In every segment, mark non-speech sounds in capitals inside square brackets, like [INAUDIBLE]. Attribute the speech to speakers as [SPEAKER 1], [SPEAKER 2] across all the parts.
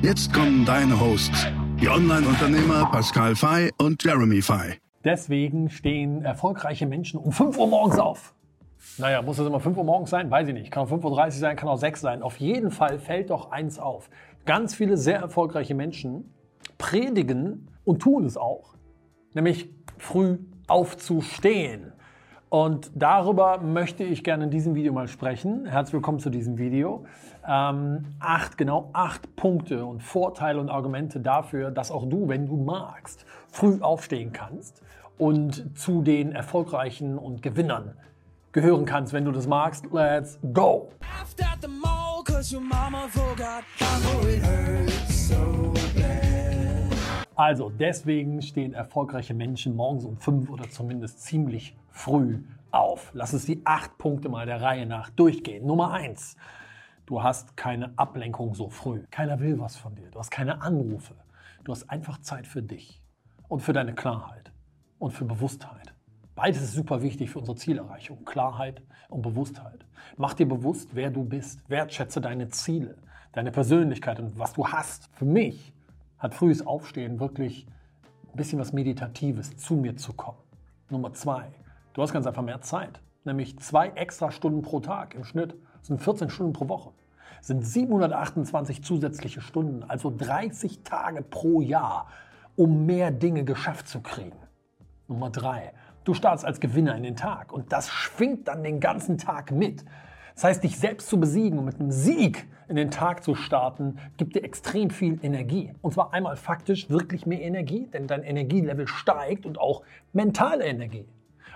[SPEAKER 1] Jetzt kommen deine Hosts, die Online-Unternehmer Pascal Fay und Jeremy Fay.
[SPEAKER 2] Deswegen stehen erfolgreiche Menschen um 5 Uhr morgens auf. Naja, muss es immer 5 Uhr morgens sein? Weiß ich nicht. Kann auch 5.30 Uhr sein, kann auch 6 sein. Auf jeden Fall fällt doch eins auf. Ganz viele sehr erfolgreiche Menschen predigen und tun es auch, nämlich früh aufzustehen. Und darüber möchte ich gerne in diesem Video mal sprechen. Herzlich willkommen zu diesem Video. Ähm, acht, genau acht Punkte und Vorteile und Argumente dafür, dass auch du, wenn du magst, früh aufstehen kannst und zu den Erfolgreichen und Gewinnern gehören kannst, wenn du das magst. Let's go! Also deswegen stehen erfolgreiche Menschen morgens um fünf oder zumindest ziemlich früh auf. Lass uns die acht Punkte mal der Reihe nach durchgehen. Nummer eins. Du hast keine Ablenkung so früh. Keiner will was von dir. Du hast keine Anrufe. Du hast einfach Zeit für dich und für deine Klarheit und für Bewusstheit. Beides ist super wichtig für unsere Zielerreichung. Klarheit und Bewusstheit. Mach dir bewusst, wer du bist. Wertschätze deine Ziele, deine Persönlichkeit und was du hast. Für mich hat frühes Aufstehen wirklich ein bisschen was Meditatives, zu mir zu kommen. Nummer zwei, du hast ganz einfach mehr Zeit. Nämlich zwei extra Stunden pro Tag im Schnitt. Das sind 14 Stunden pro Woche. Das sind 728 zusätzliche Stunden, also 30 Tage pro Jahr, um mehr Dinge geschafft zu kriegen. Nummer drei, du startest als Gewinner in den Tag und das schwingt dann den ganzen Tag mit. Das heißt, dich selbst zu besiegen und mit einem Sieg in den Tag zu starten, gibt dir extrem viel Energie. Und zwar einmal faktisch wirklich mehr Energie, denn dein Energielevel steigt und auch mentale Energie.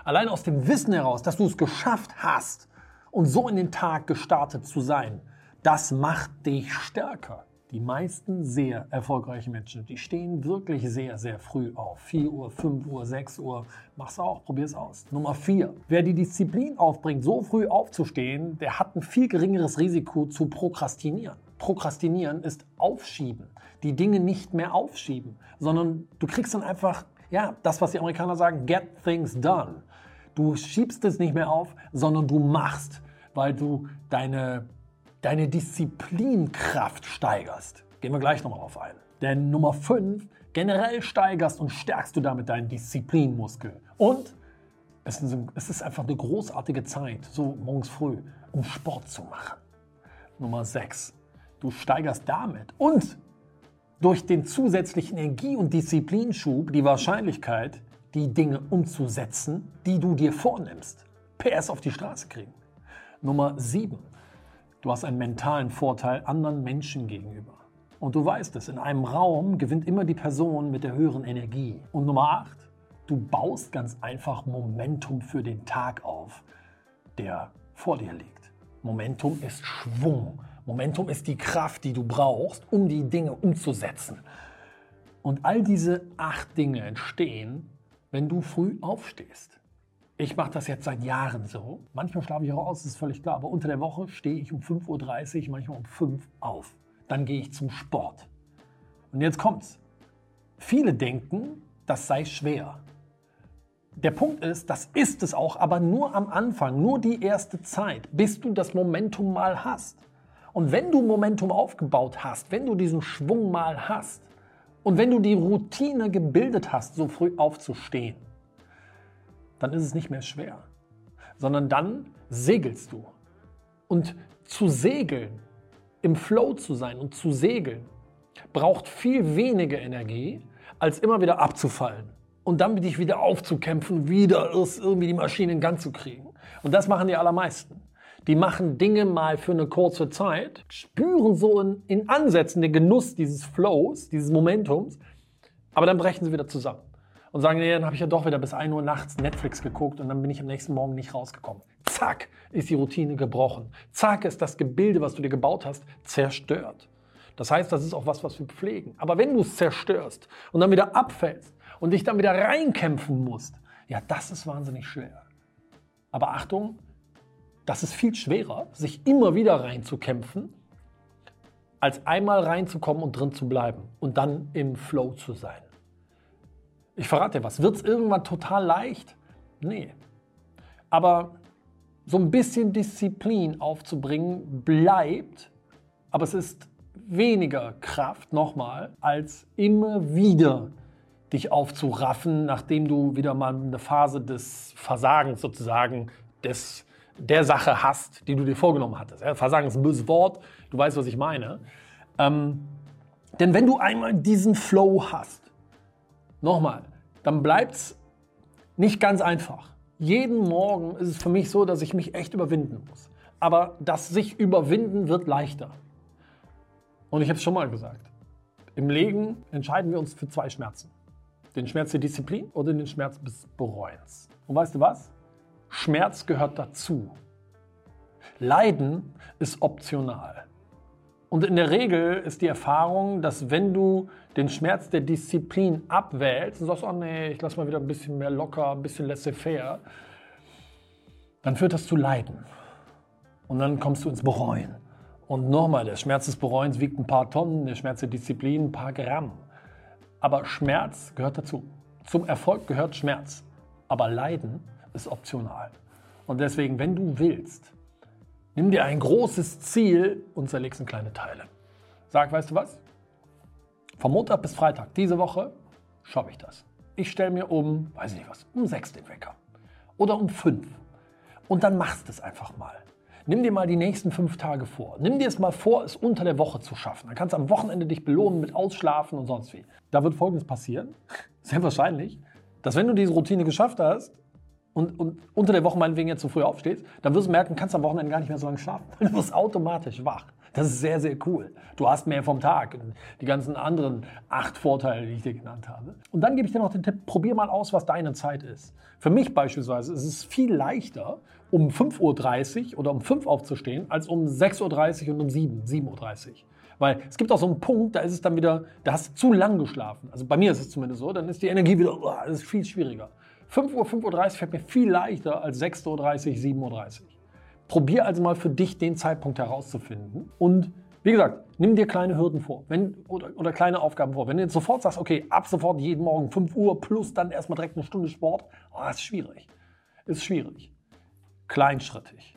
[SPEAKER 2] Allein aus dem Wissen heraus, dass du es geschafft hast und so in den Tag gestartet zu sein, das macht dich stärker. Die meisten sehr erfolgreichen Menschen, die stehen wirklich sehr, sehr früh auf. 4 Uhr, 5 Uhr, 6 Uhr. Mach's auch, probier's aus. Nummer 4. Wer die Disziplin aufbringt, so früh aufzustehen, der hat ein viel geringeres Risiko zu prokrastinieren. Prokrastinieren ist aufschieben. Die Dinge nicht mehr aufschieben, sondern du kriegst dann einfach, ja, das, was die Amerikaner sagen, get things done. Du schiebst es nicht mehr auf, sondern du machst, weil du deine deine Disziplinkraft steigerst. Gehen wir gleich nochmal drauf ein. Denn Nummer 5, generell steigerst und stärkst du damit deinen Disziplinmuskel. Und es ist einfach eine großartige Zeit, so morgens früh, um Sport zu machen. Nummer 6, du steigerst damit und durch den zusätzlichen Energie- und Disziplinschub die Wahrscheinlichkeit, die Dinge umzusetzen, die du dir vornimmst. PS auf die Straße kriegen. Nummer 7. Du hast einen mentalen Vorteil anderen Menschen gegenüber. Und du weißt es, in einem Raum gewinnt immer die Person mit der höheren Energie. Und Nummer 8, du baust ganz einfach Momentum für den Tag auf, der vor dir liegt. Momentum ist Schwung. Momentum ist die Kraft, die du brauchst, um die Dinge umzusetzen. Und all diese acht Dinge entstehen, wenn du früh aufstehst. Ich mache das jetzt seit Jahren so. Manchmal schlafe ich auch aus, das ist völlig klar. Aber unter der Woche stehe ich um 5.30 Uhr, manchmal um 5 Uhr auf. Dann gehe ich zum Sport. Und jetzt kommt's. Viele denken, das sei schwer. Der Punkt ist, das ist es auch, aber nur am Anfang, nur die erste Zeit, bis du das Momentum mal hast. Und wenn du Momentum aufgebaut hast, wenn du diesen Schwung mal hast und wenn du die Routine gebildet hast, so früh aufzustehen, dann ist es nicht mehr schwer, sondern dann segelst du. Und zu segeln, im Flow zu sein und zu segeln, braucht viel weniger Energie, als immer wieder abzufallen und dann dich wieder aufzukämpfen, wieder irgendwie die Maschine in Gang zu kriegen. Und das machen die allermeisten. Die machen Dinge mal für eine kurze Zeit, spüren so in, in Ansätzen den Genuss dieses Flows, dieses Momentums, aber dann brechen sie wieder zusammen und sagen, nee, dann habe ich ja doch wieder bis 1 Uhr nachts Netflix geguckt und dann bin ich am nächsten Morgen nicht rausgekommen. Zack, ist die Routine gebrochen. Zack, ist das Gebilde, was du dir gebaut hast, zerstört. Das heißt, das ist auch was, was wir pflegen. Aber wenn du es zerstörst und dann wieder abfällst und dich dann wieder reinkämpfen musst, ja, das ist wahnsinnig schwer. Aber Achtung, das ist viel schwerer, sich immer wieder reinzukämpfen, als einmal reinzukommen und drin zu bleiben und dann im Flow zu sein. Ich verrate dir was, wird es irgendwann total leicht? Nee. Aber so ein bisschen Disziplin aufzubringen bleibt, aber es ist weniger Kraft nochmal, als immer wieder dich aufzuraffen, nachdem du wieder mal eine Phase des Versagens sozusagen, des, der Sache hast, die du dir vorgenommen hattest. Versagen ist ein böses Wort, du weißt, was ich meine. Ähm, denn wenn du einmal diesen Flow hast, nochmal, dann bleibt es nicht ganz einfach. Jeden Morgen ist es für mich so, dass ich mich echt überwinden muss. Aber das sich überwinden wird leichter. Und ich habe es schon mal gesagt. Im Leben entscheiden wir uns für zwei Schmerzen. Den Schmerz der Disziplin oder den Schmerz des Bereuens. Und weißt du was? Schmerz gehört dazu. Leiden ist optional. Und in der Regel ist die Erfahrung, dass wenn du den Schmerz der Disziplin abwählst und sagst, oh nee, ich lass mal wieder ein bisschen mehr locker, ein bisschen laissez-faire, dann führt das zu Leiden. Und dann kommst du ins Bereuen. Und nochmal, der Schmerz des Bereuens wiegt ein paar Tonnen, der Schmerz der Disziplin ein paar Gramm. Aber Schmerz gehört dazu. Zum Erfolg gehört Schmerz. Aber Leiden ist optional. Und deswegen, wenn du willst, nimm dir ein großes Ziel und zerlegst in kleine Teile. Sag, weißt du was? Von Montag bis Freitag diese Woche schaffe ich das. Ich stelle mir um, weiß ich nicht was, um sechs den Wecker. Oder um fünf. Und dann machst du es einfach mal. Nimm dir mal die nächsten fünf Tage vor. Nimm dir es mal vor, es unter der Woche zu schaffen. Dann kannst du am Wochenende dich belohnen mit Ausschlafen und sonst wie. Da wird Folgendes passieren, [LAUGHS] sehr wahrscheinlich, dass wenn du diese Routine geschafft hast und, und unter der Woche meinetwegen jetzt zu früh aufstehst, dann wirst du merken, kannst am Wochenende gar nicht mehr so lange schlafen. Du wirst automatisch wach. Das ist sehr, sehr cool. Du hast mehr vom Tag. Die ganzen anderen acht Vorteile, die ich dir genannt habe. Und dann gebe ich dir noch den Tipp, probier mal aus, was deine Zeit ist. Für mich beispielsweise ist es viel leichter, um 5.30 Uhr oder um 5 Uhr aufzustehen, als um 6.30 Uhr und um 7, 7.30 Uhr. Weil es gibt auch so einen Punkt, da ist es dann wieder, da hast du zu lang geschlafen. Also bei mir ist es zumindest so, dann ist die Energie wieder, oh, das ist viel schwieriger. 5 Uhr, 5.30 Uhr fällt mir viel leichter als 6.30 Uhr, 7.30 Uhr. Probier also mal für dich den Zeitpunkt herauszufinden. Und wie gesagt, nimm dir kleine Hürden vor wenn, oder, oder kleine Aufgaben vor. Wenn du jetzt sofort sagst, okay, ab sofort jeden Morgen 5 Uhr plus dann erstmal direkt eine Stunde Sport, oh, das ist schwierig. Ist schwierig. Kleinschrittig.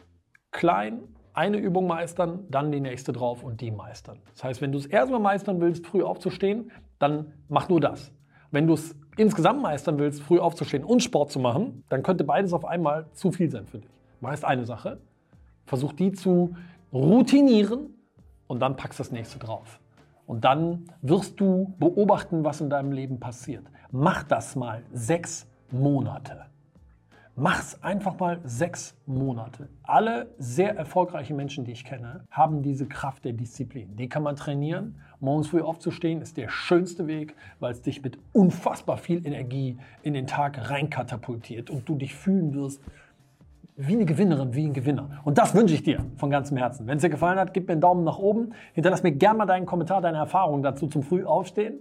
[SPEAKER 2] Klein, eine Übung meistern, dann die nächste drauf und die meistern. Das heißt, wenn du es erstmal meistern willst, früh aufzustehen, dann mach nur das. Wenn du es insgesamt meistern willst, früh aufzustehen und Sport zu machen, dann könnte beides auf einmal zu viel sein für dich. Meist eine Sache. Versuch die zu routinieren und dann packst das nächste drauf. Und dann wirst du beobachten, was in deinem Leben passiert. Mach das mal sechs Monate. Mach's einfach mal sechs Monate. Alle sehr erfolgreichen Menschen, die ich kenne, haben diese Kraft der Disziplin. Die kann man trainieren. Morgens früh aufzustehen ist der schönste Weg, weil es dich mit unfassbar viel Energie in den Tag reinkatapultiert und du dich fühlen wirst wie eine Gewinnerin, wie ein Gewinner. Und das wünsche ich dir von ganzem Herzen. Wenn es dir gefallen hat, gib mir einen Daumen nach oben. Hinterlass mir gerne mal deinen Kommentar, deine Erfahrungen dazu zum Frühaufstehen.